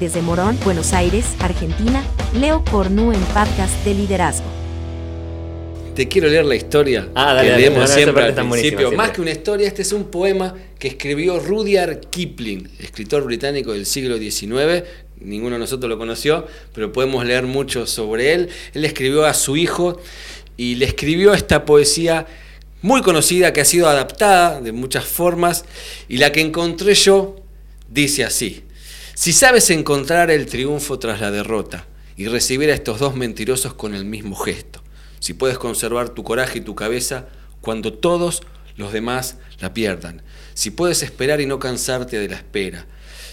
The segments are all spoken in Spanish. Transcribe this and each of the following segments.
Desde Morón, Buenos Aires, Argentina, Leo Cornu en Podcast de Liderazgo. Te quiero leer la historia Ah, dale, que dale, leemos siempre al principio. siempre. Más que una historia, este es un poema que escribió Rudyard Kipling, escritor británico del siglo XIX. Ninguno de nosotros lo conoció, pero podemos leer mucho sobre él. Él escribió a su hijo y le escribió esta poesía muy conocida que ha sido adaptada de muchas formas y la que encontré yo dice así. Si sabes encontrar el triunfo tras la derrota y recibir a estos dos mentirosos con el mismo gesto, si puedes conservar tu coraje y tu cabeza cuando todos los demás la pierdan, si puedes esperar y no cansarte de la espera,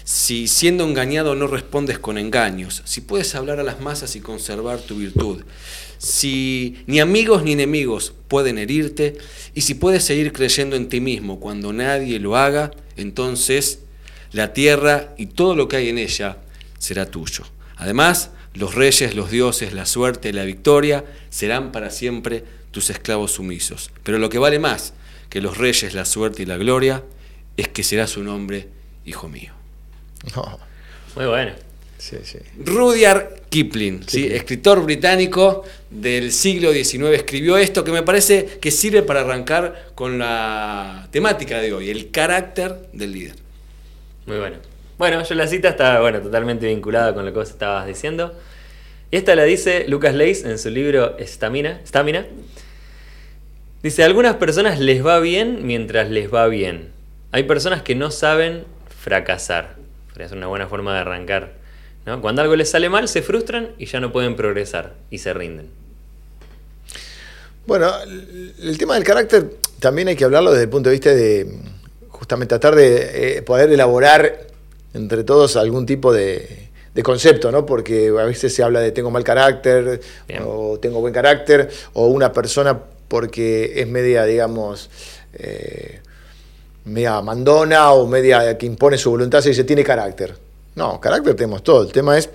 si siendo engañado no respondes con engaños, si puedes hablar a las masas y conservar tu virtud, si ni amigos ni enemigos pueden herirte. Y si puedes seguir creyendo en ti mismo cuando nadie lo haga, entonces la tierra y todo lo que hay en ella será tuyo. Además, los reyes, los dioses, la suerte, la victoria serán para siempre tus esclavos sumisos. Pero lo que vale más que los reyes, la suerte y la gloria es que será su nombre, hijo mío. No, Muy bueno. sí, sí. Rudyard Kipling, ¿sí? escritor británico del siglo XIX, escribió esto que me parece que sirve para arrancar con la temática de hoy, el carácter del líder. Muy bueno. Bueno, yo la cita está bueno, totalmente vinculada con lo que vos estabas diciendo. Y esta la dice Lucas Leis en su libro Estamina. Stamina. Dice, algunas personas les va bien mientras les va bien. Hay personas que no saben fracasar. Es una buena forma de arrancar. ¿no? Cuando algo les sale mal, se frustran y ya no pueden progresar y se rinden. Bueno, el tema del carácter también hay que hablarlo desde el punto de vista de justamente tratar de eh, poder elaborar entre todos algún tipo de, de concepto, ¿no? Porque a veces se habla de tengo mal carácter Bien. o tengo buen carácter o una persona porque es media, digamos, eh, media mandona o media que impone su voluntad se dice tiene carácter. No, carácter tenemos todo. El tema es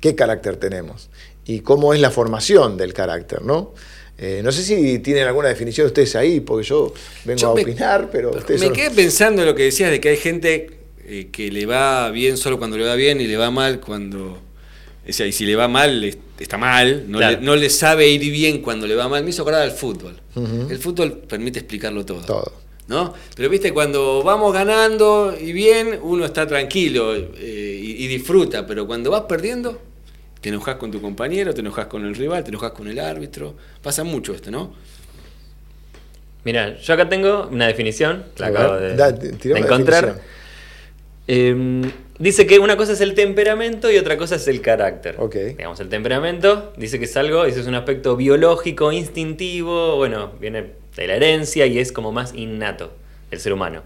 qué carácter tenemos y cómo es la formación del carácter, ¿no? Eh, no sé si tienen alguna definición ustedes ahí, porque yo vengo Yo a me- opinar, pero ustedes Me son- quedé pensando en lo que decías de que hay gente eh, que le va bien solo cuando le va bien y le va mal cuando... O sea, y si le va mal, le- está mal, no, Claro. le, no le sabe ir bien cuando le va mal. Me hizo acordar al fútbol. El fútbol permite explicarlo todo. todo. ¿no? Pero viste, cuando vamos ganando y bien, uno está tranquilo eh, y, y disfruta, pero cuando vas perdiendo, te enojas con tu compañero, te enojas con el rival, te enojas con el árbitro. Pasa mucho esto, ¿no? Mira, yo acá tengo una definición, la acabo de, da- encontrar. Eh, dice que una cosa es el temperamento y otra cosa es el carácter. Ok. Digamos, el temperamento dice que es algo, dice es un aspecto biológico, instintivo, bueno, viene de la herencia y es como más innato del ser humano.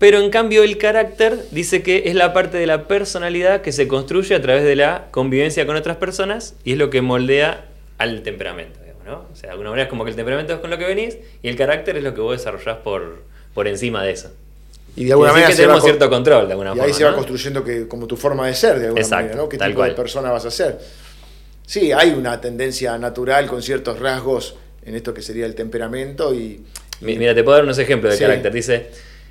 Pero en cambio el carácter dice que es la parte de la personalidad que se construye a través de la convivencia con otras personas y es lo que moldea al temperamento. digamos, ¿no? O sea, de alguna manera es como que el temperamento es con lo que venís y el carácter es lo que vos desarrollás por, por encima de eso. Y de alguna Quiere manera que tenemos cierto control de alguna y forma. ahí se va construyendo que, como tu forma de ser, de alguna Exacto, manera, ¿no? ¿Qué tal tipo de cual. persona vas a ser? Sí, hay una tendencia natural con ciertos rasgos en esto que sería el temperamento y... Mi- Mira, te puedo dar unos ejemplos de Sí. carácter. Dice,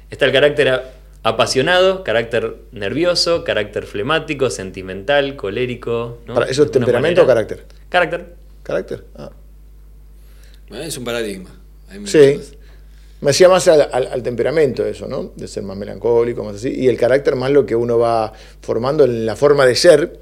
está el carácter apasionado, carácter nervioso, carácter flemático, sentimental, colérico. ¿no? Para- ¿Eso es temperamento o carácter? Carácter. ¿Carácter? Ah. Es un paradigma. Hay Sí. Me hacía más al, al- al temperamento eso, ¿no? De ser más melancólico, más así. Y el carácter más lo que uno va formando en la forma de ser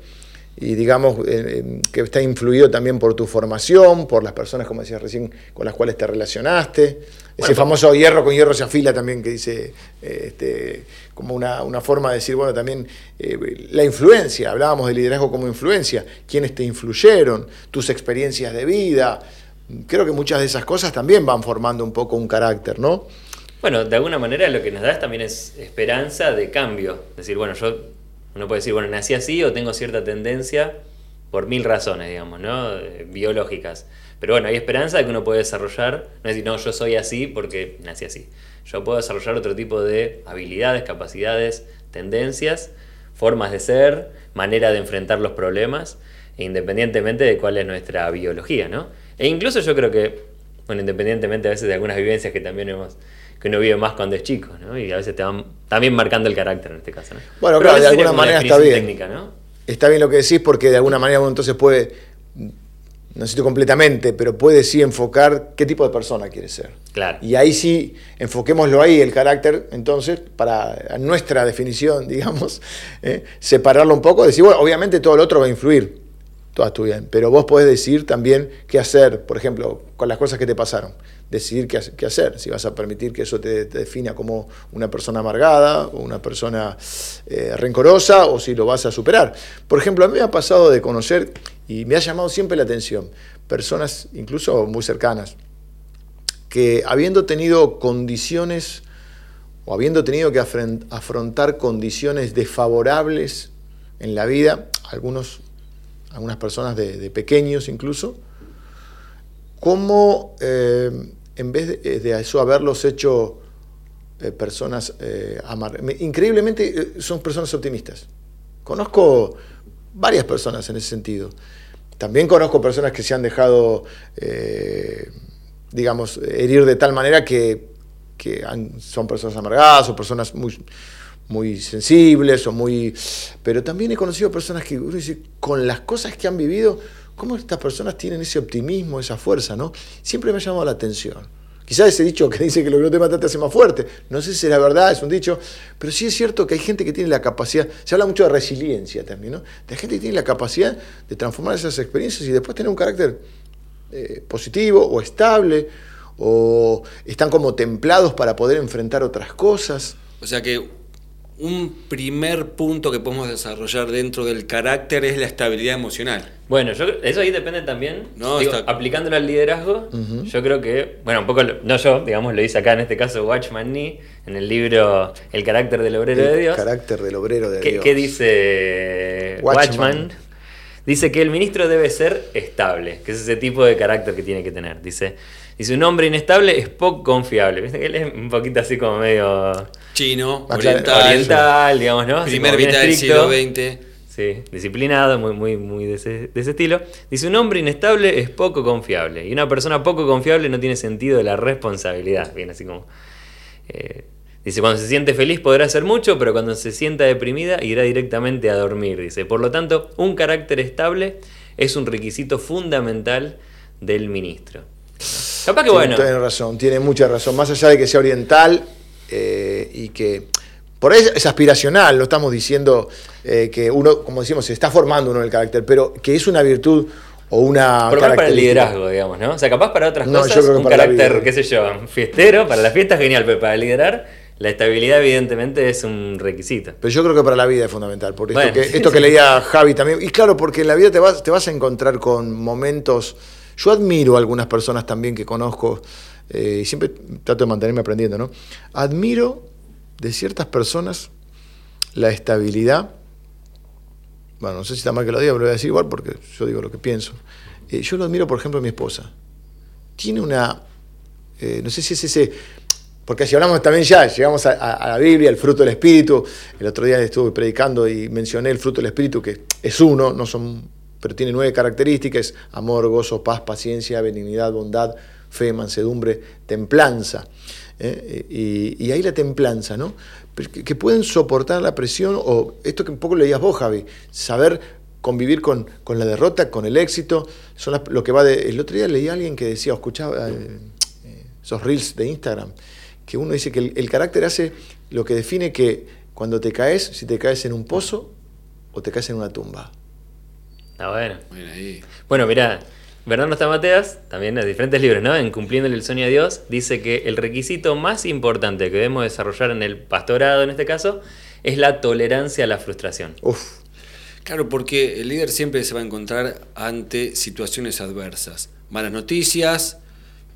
y digamos eh, eh, que está influido también por tu formación, por las personas, como decías recién, con las cuales te relacionaste. Ese famoso hierro con hierro se afila también que dice eh, este, como una, una forma de decir, bueno, también eh, la influencia, hablábamos de liderazgo como influencia, quiénes te influyeron, tus experiencias de vida. Creo que muchas de esas cosas también van formando un poco un carácter, ¿no? Bueno, de alguna manera lo que nos da es también es esperanza de cambio. Es decir, bueno, yo, uno puede decir, bueno, nací así o tengo cierta tendencia por mil razones, digamos, ¿no? Eh, Biológicas. Pero bueno, hay esperanza de que uno puede desarrollar, no es decir, no, yo soy así porque nací así. Yo puedo desarrollar otro tipo de habilidades, capacidades, tendencias, formas de ser, manera de enfrentar los problemas, independientemente de cuál es nuestra biología, ¿no? E incluso yo creo que, bueno, independientemente a veces de algunas vivencias que también hemos que uno vive más cuando es chico, ¿no? Y a veces te van también marcando el carácter en este caso, ¿no? Bueno, Pero claro, de alguna manera está bien. técnica, ¿no? Está bien lo que decís porque de alguna manera uno entonces puede, no sé completamente, pero puede sí enfocar qué tipo de persona quiere ser. Claro. Y ahí sí, enfoquémoslo ahí, el carácter, entonces, para nuestra definición, digamos, ¿eh? separarlo un poco, decir, bueno, obviamente todo lo otro va a influir, toda tu vida, pero vos podés decir también qué hacer, por ejemplo, con las cosas que te pasaron, decidir qué, ha- qué hacer, si vas a permitir que eso te, defina como una persona amargada o una persona eh, rencorosa o si lo vas a superar. Por ejemplo, a mí me ha pasado de conocer, y me ha llamado siempre la atención, personas incluso muy cercanas, que habiendo tenido condiciones o habiendo tenido que afrontar condiciones desfavorables en la vida, algunos, algunas personas de, de pequeños incluso, cómo eh, en vez de, de eso haberlos hecho eh, personas eh, increíblemente eh, son personas optimistas. Conozco varias personas en ese sentido. También conozco personas que se han dejado, eh, digamos, herir de tal manera que, que son personas amargadas o personas muy, muy sensibles o muy... Pero también he conocido personas que uno dice, con las cosas que han vivido, ¿cómo estas personas tienen ese optimismo, esa fuerza? ¿no? Siempre me ha llamado la atención. Quizás ese dicho que dice que lo que no te mata te hace más fuerte. No sé si será verdad, es un dicho, pero sí es cierto que hay gente que tiene la capacidad, se habla mucho de resiliencia también, ¿no? De gente que tiene la capacidad de transformar esas experiencias y después tener un carácter eh, positivo o estable, o están como templados para poder enfrentar otras cosas. O sea que un primer punto que podemos desarrollar dentro del carácter es la estabilidad emocional. Bueno, yo, eso ahí depende también, No, digo, está- aplicándolo al liderazgo, yo creo que, bueno, un poco, lo- no yo, digamos, lo hice acá en este caso Watchman Nee, en el libro El carácter del obrero de el Dios. carácter del obrero de ¿Qué, Dios. qué dice Watchman. Watchman? Dice que el ministro debe ser estable, que es ese tipo de carácter que tiene que tener. Dice, dice un hombre inestable es poco confiable. Viste que él es un poquito así como medio Chino, oriental, oriental, digamos, ¿no? Primer mitad del siglo XX. Sí, disciplinado, muy, muy, muy de ese, de ese estilo. Dice, un hombre inestable es poco confiable. Y una persona poco confiable no tiene sentido de la responsabilidad. Bien, así como... eh, dice, cuando se siente feliz podrá hacer mucho, pero cuando se sienta deprimida irá directamente a dormir. Dice, por lo tanto, un carácter estable es un requisito fundamental del ministro. Capaz que Sí, bueno... Tiene razón, tiene mucha razón. Más allá de que sea oriental eh, y que por ahí es aspiracional, no estamos diciendo eh, que uno, como decimos, se está formando uno el carácter, pero que es una virtud o una Por lo menos para el liderazgo, digamos, ¿no? O sea, capaz para otras No, cosas, yo creo que un carácter, qué sé yo, fiestero, para la fiesta es genial, pero para liderar, la estabilidad evidentemente es un requisito. Pero yo creo que para la vida es fundamental. Porque Bueno, esto, que, sí, esto que sí. leía Javi también. Y claro, porque en la vida te vas, te vas a encontrar con momentos. Yo admiro a algunas personas también que conozco. eh, y siempre trato de mantenerme aprendiendo, ¿no? Admiro de ciertas personas la estabilidad. Bueno, no sé si está mal que lo diga, pero lo voy a decir igual porque yo digo lo que pienso. Eh, yo lo admiro, por ejemplo, a mi esposa. Tiene una. eh, no sé si es ese. Porque si hablamos también ya, llegamos a, a- a la Biblia, el fruto del Espíritu. El otro día estuve predicando y mencioné el fruto del Espíritu, que es uno, no son, pero tiene nueve características: amor, gozo, paz, paciencia, benignidad, bondad, fe, mansedumbre, templanza. ¿eh? Y, y ahí la templanza, ¿no? Que, pueden soportar la presión, o esto que un poco leías vos, Javi, saber convivir con, con la derrota, con el éxito, son las- lo que va de... El otro día leí a alguien que decía, o escuchaba eh, eh, esos reels de Instagram, que uno dice que el carácter hace lo que define que cuando te caes, si te caes en un pozo o te caes en una tumba. Ah, bueno. Bueno, ahí. Bueno, mirá, Bernardo Stamateas, también en diferentes libros, ¿no? En Cumpliéndole el sueño a Dios, dice que el requisito más importante que debemos desarrollar en el pastorado, en este caso, es la tolerancia a la frustración. Uf, Claro, porque el líder siempre se va a encontrar ante situaciones adversas. Malas noticias,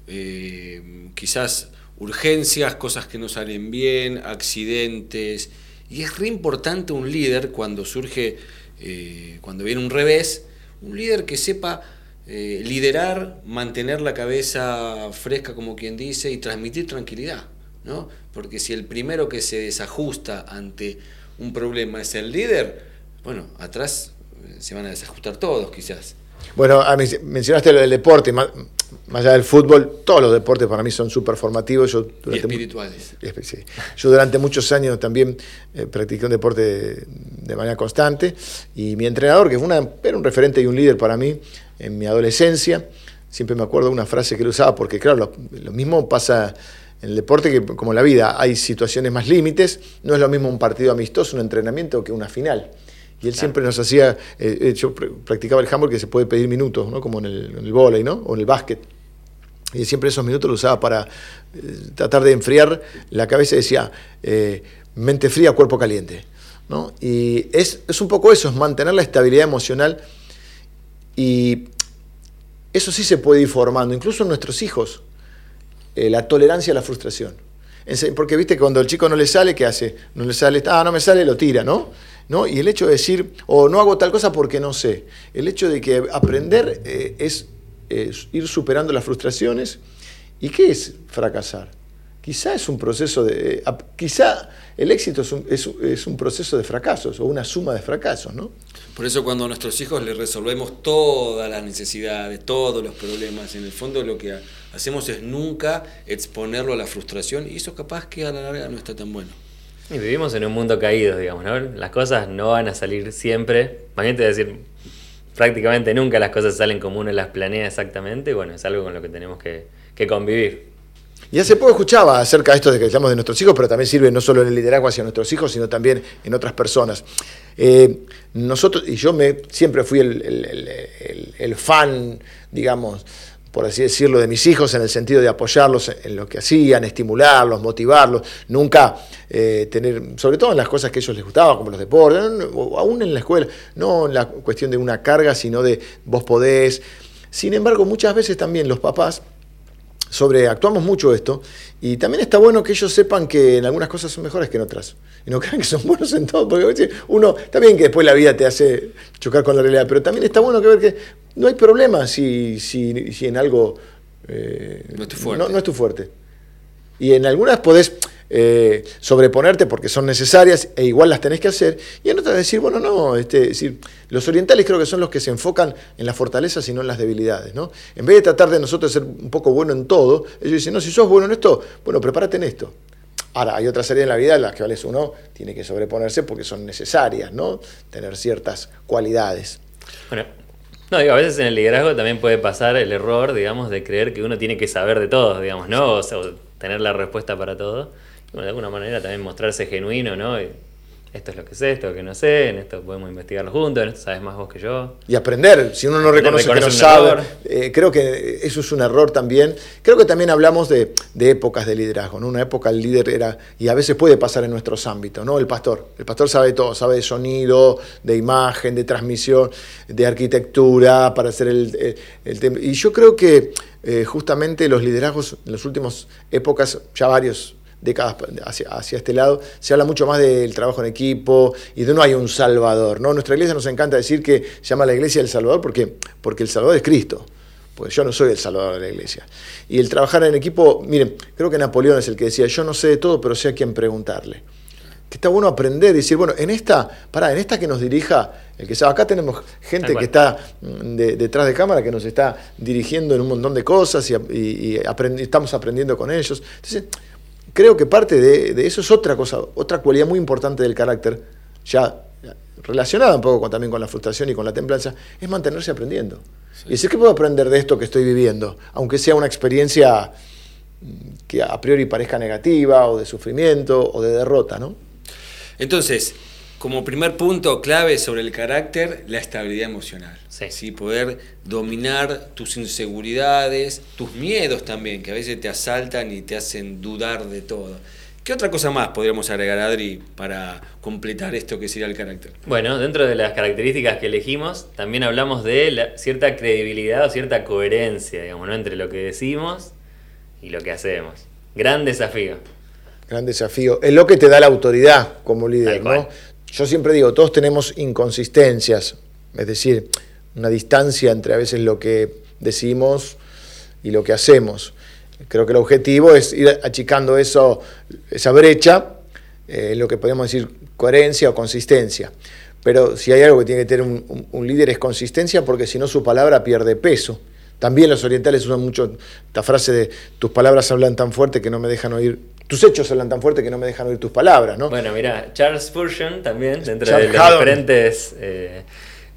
eh, quizás urgencias, cosas que no salen bien, accidentes. Y es re importante un líder cuando surge, eh, cuando viene un revés, un líder que sepa eh, liderar, mantener la cabeza fresca, como quien dice, y transmitir tranquilidad. ¿no? Porque si el primero que se desajusta ante un problema es el líder, bueno, atrás eh, se van a desajustar todos quizás. Bueno, a mí- mencionaste lo del deporte, más allá del fútbol, todos los deportes para mí son súper formativos. Yo, Y durante mu- espirituales. Sí. Yo durante muchos años también eh, practiqué un deporte de, de manera constante y mi entrenador, que fue una- era un referente y un líder para mí en mi adolescencia, siempre me acuerdo de una frase que él usaba, porque claro, lo, lo mismo pasa en el deporte que como en la vida, hay situaciones más límites, no es lo mismo un partido amistoso, un entrenamiento que una final. Y él siempre nos hacía, eh, eh, yo pr- practicaba el handball que se puede pedir minutos, ¿no? como en el, en el vóley, ¿no? o en el básquet. Y siempre esos minutos lo usaba para eh, tratar de enfriar la cabeza y decía, eh, mente fría, cuerpo caliente. ¿no? Y es, es un poco eso, es mantener la estabilidad emocional y eso sí se puede ir formando, incluso en nuestros hijos, la tolerancia a la frustración. Porque viste, cuando el chico no le sale, ¿qué hace? No le sale, ah, no me sale, lo tira, ¿no? ¿No? Y el hecho de decir, o no hago tal cosa porque no sé. El hecho de que aprender eh, es, ir superando las frustraciones. ¿Y qué es fracasar? Quizá es un proceso de. eh, quizá el éxito es un, es es un proceso de fracasos o una suma de fracasos, ¿no? Por eso cuando a nuestros hijos les resolvemos todas las necesidades, todos los problemas, en el fondo lo que ha- hacemos es nunca exponerlo a la frustración y eso capaz que a la larga no está tan bueno. Y vivimos en un mundo caído, digamos, ¿no? Las cosas no van a salir siempre. Más bien te voy a decir, prácticamente nunca las cosas salen como uno las planea exactamente. Bueno, es algo con lo que tenemos que, que convivir. Y hace poco escuchaba acerca de esto de que hablamos de nuestros hijos, pero también sirve no solo en el liderazgo hacia nuestros hijos, sino también en otras personas. Eh, nosotros, y yo me, siempre fui el fan, digamos, por así decirlo, de mis hijos en el sentido de apoyarlos en, lo que hacían, estimularlos, motivarlos, nunca eh, tener, sobre todo en las cosas que a ellos les gustaban, como los deportes, o aún en la escuela, no en la cuestión de una carga, sino de vos podés. Sin embargo, muchas veces también los papás sobreactuamos mucho esto y también está bueno que ellos sepan que en algunas cosas son mejores que en otras y no crean que son buenos en todo porque uno está bien que después la vida te hace chocar con la realidad pero también está bueno que ver que no hay problema si, si, si en algo eh, No es tu fuerte. no- no es tu fuerte y en algunas podés eh, sobreponerte porque son necesarias e igual las tenés que hacer. Y en otras decir, bueno, no, este, es decir, los orientales creo que son los que se enfocan en las fortalezas y no en las debilidades. ¿no? En vez de tratar de nosotros ser un poco bueno en todo, ellos dicen, no, si sos bueno en esto, bueno, prepárate en esto. Ahora, hay otras áreas en la vida en las que vales uno tiene que sobreponerse porque son necesarias, ¿no? Tener ciertas cualidades. Bueno, no, digo, a veces en el liderazgo también puede pasar el error, digamos, de creer que uno tiene que saber de todo, digamos, ¿no? O sea, o tener la respuesta para todo. Bueno, de alguna manera también mostrarse genuino, ¿no? Y esto es lo que sé, esto es lo que no sé, en esto podemos investigarlo juntos, en esto sabes más vos que yo. Y aprender, si uno no Aprender, reconoce que no reconoce sabe, eh, creo que eso es un error también. Creo que también hablamos de, de épocas de liderazgo, ¿no? Una época el líder era, y a veces puede pasar en nuestros ámbitos, ¿no? El pastor, el pastor sabe todo, sabe de sonido, de imagen, de transmisión, de arquitectura, para hacer el, el- el tem- Y yo creo que eh, justamente los liderazgos en las últimas épocas, ya varios décadas hacia, hacia este lado, se habla mucho más del trabajo en equipo y de no hay un salvador. ¿no? Nuestra iglesia nos encanta decir que se llama la iglesia el salvador porque, porque el salvador es Cristo. Pues yo no soy el salvador de la iglesia. Y el trabajar en equipo, miren, creo que Napoleón es el que decía, yo no sé de todo, pero sé a quién preguntarle. Que está bueno aprender y decir, bueno, en esta, pará, en esta que nos dirija el que sabe. Acá tenemos gente que está mm, de- detrás de cámara que nos está dirigiendo en un montón de cosas y, y- estamos aprendiendo con ellos. Entonces, creo que parte de, de eso es otra cosa, otra cualidad muy importante del carácter, ya relacionada un poco con- también con la frustración y con la templanza, es mantenerse aprendiendo. Y decir, ¿qué puedo aprender de esto que estoy viviendo? Aunque sea una experiencia mm, que a priori parezca negativa o de sufrimiento o de derrota, ¿no? Entonces, como primer punto clave sobre el carácter, la estabilidad emocional. Sí. Poder dominar tus inseguridades, tus miedos también, que a veces te asaltan y te hacen dudar de todo. ¿Qué otra cosa más podríamos agregar, Adri, para completar esto que sería el carácter? Bueno, dentro de las características que elegimos, también hablamos de la- cierta credibilidad o cierta coherencia, digamos, ¿no? entre lo que decimos y lo que hacemos. Gran desafío. Gran desafío. Es lo que te da la autoridad como líder. ¿no? Yo siempre digo, todos tenemos inconsistencias, es decir, una distancia entre a veces lo que decimos y lo que hacemos. Creo que el objetivo es ir achicando eso, esa brecha, eh, lo que podemos decir coherencia o consistencia. Pero si hay algo que tiene que tener un, un- líder es consistencia, porque si no su palabra pierde peso. También los orientales usan mucho esta frase de tus palabras hablan tan fuerte que no me dejan oír, tus hechos hablan tan fuerte que no me dejan oír tus palabras, ¿no? Bueno, mira, Charles Spurgeon también, dentro Charles de los Haddon. diferentes, eh,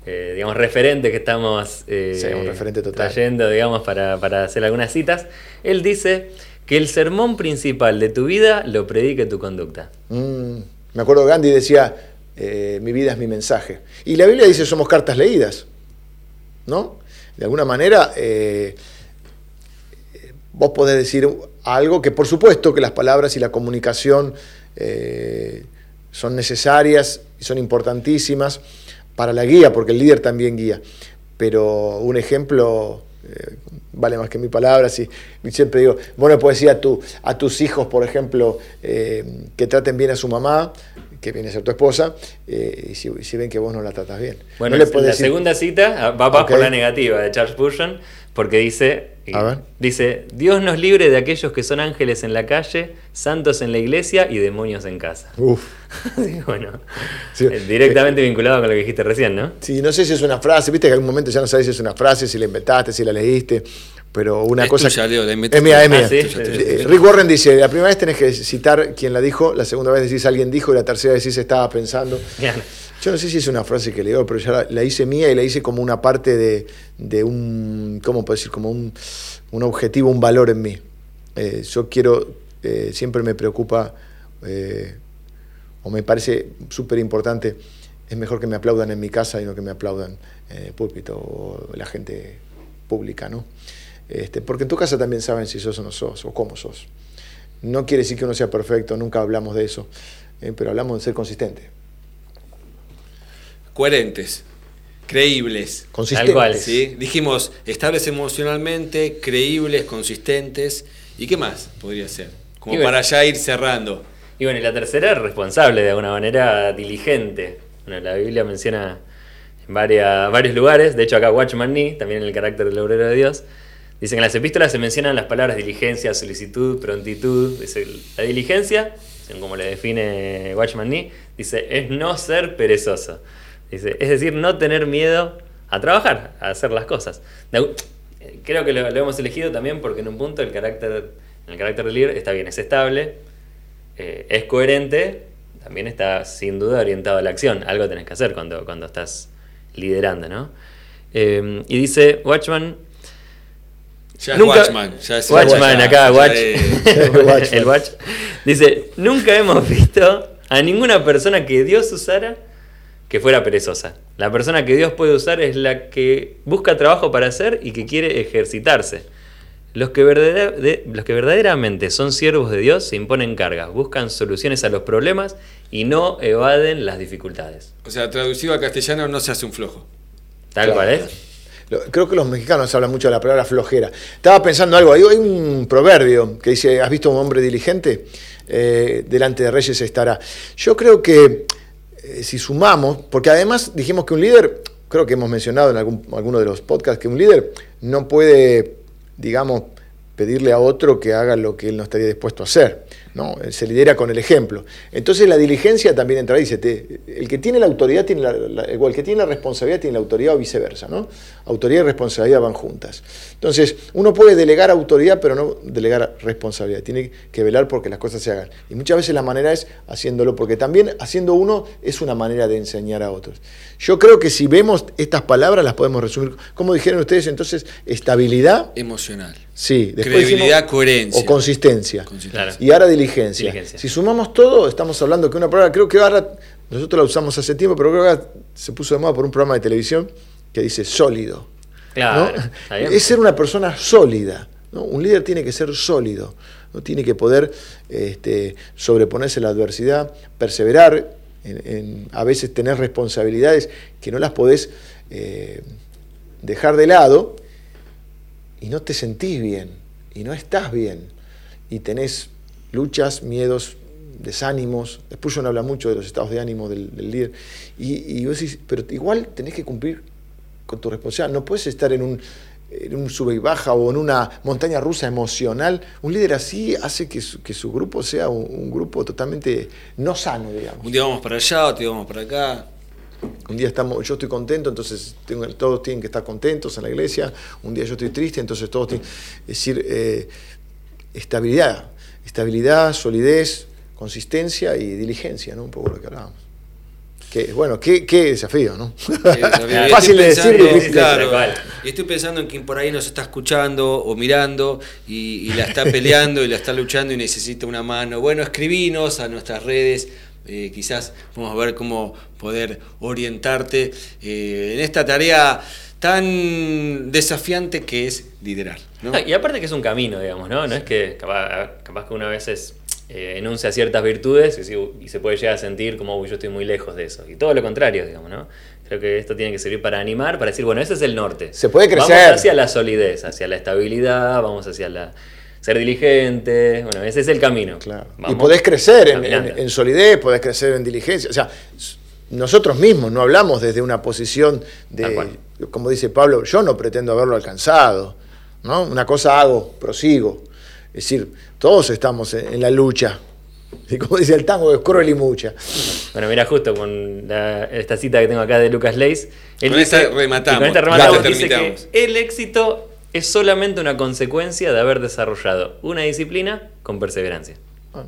eh, digamos, referentes que estamos eh, Sí, un referente total. trayendo, digamos, para, para hacer algunas citas, él dice que el sermón principal de tu vida lo predique tu conducta. Mm, me acuerdo Gandhi decía, eh, mi vida es mi mensaje. Y la Biblia dice, somos cartas leídas, ¿no? De alguna manera, eh, vos podés decir algo que por supuesto que las palabras y la comunicación eh, son necesarias y son importantísimas para la guía, porque el líder también guía. Pero un ejemplo eh, vale más que mil palabras y, y siempre digo, bueno, puedes decir a, tu, a tus hijos, por ejemplo, eh, que traten bien a su mamá, que viene a ser tu esposa, eh, y, si, ven que vos no la tratas bien. Bueno, No le la decir- segunda cita ah, va por la negativa de Charles Spurgeon, porque dice, A ver. dice, Dios nos libre de aquellos que son ángeles en la calle, santos en la iglesia y demonios en casa. Uf. Sí, bueno, Sí. eh, directamente vinculado con lo que dijiste recién, ¿no? Sí, no sé si es una frase, viste que en algún momento ya no sabes si es una frase, si la inventaste, si la leíste, pero una Es cosa... tuya, Leo, la es mía, es mía. Ah, ¿sí? Eh, Rick Warren dice, la primera vez tenés que citar quién la dijo, la segunda vez decís alguien dijo y la tercera decís estaba pensando. Bien. Yo no sé si es una frase que leo, pero ya la, la hice mía y la hice como una parte de, de un, ¿cómo puedo decir? Como un, un objetivo, un valor en mí. Eh, yo quiero, eh, siempre me preocupa, eh, o me parece súper importante, es mejor que me aplaudan en mi casa y no que me aplaudan en el púlpito o la gente pública, ¿no? Este, porque en tu casa también saben si sos o no sos, o cómo sos. No quiere decir que uno sea perfecto, nunca hablamos de eso, eh, pero hablamos de ser consistente. Coherentes, creíbles. Consistentes. Tal cual. ¿sí? Dijimos estables emocionalmente, creíbles, consistentes. ¿Y qué más podría ser? Como bueno. para ya ir cerrando. Y bueno, y la tercera, responsable, de alguna manera diligente. Bueno, la Biblia menciona en varias, varios lugares, de hecho acá Watchman Nee, también en el carácter del obrero de Dios, dice que en las epístolas se mencionan las palabras diligencia, solicitud, prontitud. Dice, la diligencia, como le define Watchman Nee, dice, es no ser perezoso. Dice, es decir, no tener miedo a trabajar, a hacer las cosas. Creo que lo, lo hemos elegido también porque en un punto el carácter, el carácter del líder está bien, es estable, eh, es coherente, también está sin duda orientado a la acción. Algo tenés que hacer cuando, cuando estás liderando, ¿no? Eh, y dice Watchman. Ya es nunca- Watchman. Ya es Watchman, ya- acá, ya Watch. es- Watchman. El Watch. Dice: Nunca hemos visto a ninguna persona que Dios usara que fuera perezosa. La persona que Dios puede usar es la que busca trabajo para hacer y que quiere ejercitarse. Los que, verdadera- de- los que verdaderamente son siervos de Dios se imponen cargas, buscan soluciones a los problemas y no evaden las dificultades. O sea, traducido al castellano no se hace un flojo. Tal Claro. cual es. Creo que los mexicanos hablan mucho de la palabra flojera. Estaba pensando algo, hay, un proverbio que dice, ¿has visto un hombre diligente? Eh, delante de reyes estará. Yo creo que eh, si sumamos, porque además dijimos que un líder, creo que hemos mencionado en algún, alguno de los podcasts, que un líder no puede, digamos, pedirle a otro que haga lo que él no estaría dispuesto a hacer. ¿No? Se lidera con el ejemplo. Entonces la diligencia también entra ahí. Dice, te- el que tiene la autoridad tiene la, la- o el que tiene la responsabilidad tiene la autoridad o viceversa. ¿no? Autoridad y responsabilidad van juntas. Entonces, uno puede delegar autoridad, pero no delegar responsabilidad. Tiene que velar porque las cosas se hagan. Y muchas veces la manera es haciéndolo, porque también haciendo uno es una manera de enseñar a otros. Yo creo que si vemos estas palabras las podemos resumir. como dijeron ustedes entonces? Estabilidad. Emocional. Sí, después Credibilidad, coherencia. O consistencia. Consistencia. Claro. Y ahora diligencia. Diligencia. Si sumamos todo, estamos hablando que una palabra, creo que ahora, nosotros la usamos hace tiempo, pero creo que ahora se puso de moda por un programa de televisión que dice sólido. Claro. Es ser una persona sólida. ¿no? Un líder tiene que ser sólido. ¿no? Tiene que poder este, sobreponerse a la adversidad, perseverar, en- en- a veces tener responsabilidades que no las podés eh, dejar de lado y no te sentís bien, y no estás bien, y tenés luchas, miedos, desánimos. Después no habla mucho de los estados de ánimo del, del líder. Y, y vos decís, pero igual tenés que cumplir con tu responsabilidad. No puedes estar en un, en un sube y baja o en una montaña rusa emocional. Un líder así hace que su, que su grupo sea un, un grupo totalmente no sano, digamos. Un día vamos para allá, otro día vamos para acá. Un día estamos, yo estoy contento, entonces tengo- todos tienen que estar contentos en la iglesia. Un día yo estoy triste, entonces todos tienen. Es decir, eh, estabilidad. Estabilidad, solidez, consistencia y diligencia, ¿no? Un poco lo que hablábamos. Que, bueno, qué, qué desafío, ¿no? Estoy Fácil de decir, pensando- difícil de claro. Tal cual. y estoy pensando en quien por ahí nos está escuchando o mirando y, y la está peleando y la está luchando y necesita una mano. Bueno, escribinos a nuestras redes. eh, quizás vamos a ver cómo poder orientarte eh, en esta tarea tan desafiante que es liderar. ¿no? Ah, Y aparte que es un camino, digamos, ¿no? No es que capaz, capaz que una vez es, eh, enuncia ciertas virtudes y, se puede llegar a sentir como, uy, yo estoy muy lejos de eso. Y todo lo contrario, digamos, ¿no? Creo que esto tiene que servir para animar, para decir, bueno, ese es el norte. Se puede crecer. Vamos hacia la solidez, hacia la estabilidad, vamos hacia la... Ser diligente, bueno, ese es el camino. Claro. Y podés crecer en, en- en solidez, podés crecer en diligencia. O sea, nosotros mismos no hablamos desde una posición Tal de, cual. Como dice Pablo, yo no pretendo haberlo alcanzado. ¿no? Una cosa hago, prosigo. Es decir, todos estamos en, en la lucha. Y como dice el tango, es cruel y mucha. Bueno, mira, justo con la- esta cita que tengo acá de Lucas Leis. él Con esta rematamos. y Con esta Claro, rematamos, dice que el éxito es solamente una consecuencia de haber desarrollado una disciplina con perseverancia. Ah,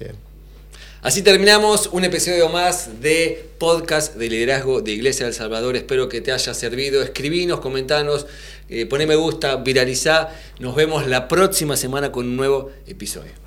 bien. Así terminamos un episodio más de podcast de liderazgo de Iglesia del Salvador. Espero que te haya servido. Escribinos, comentanos, eh, poné me gusta, viralizá. Nos vemos la próxima semana con un nuevo episodio.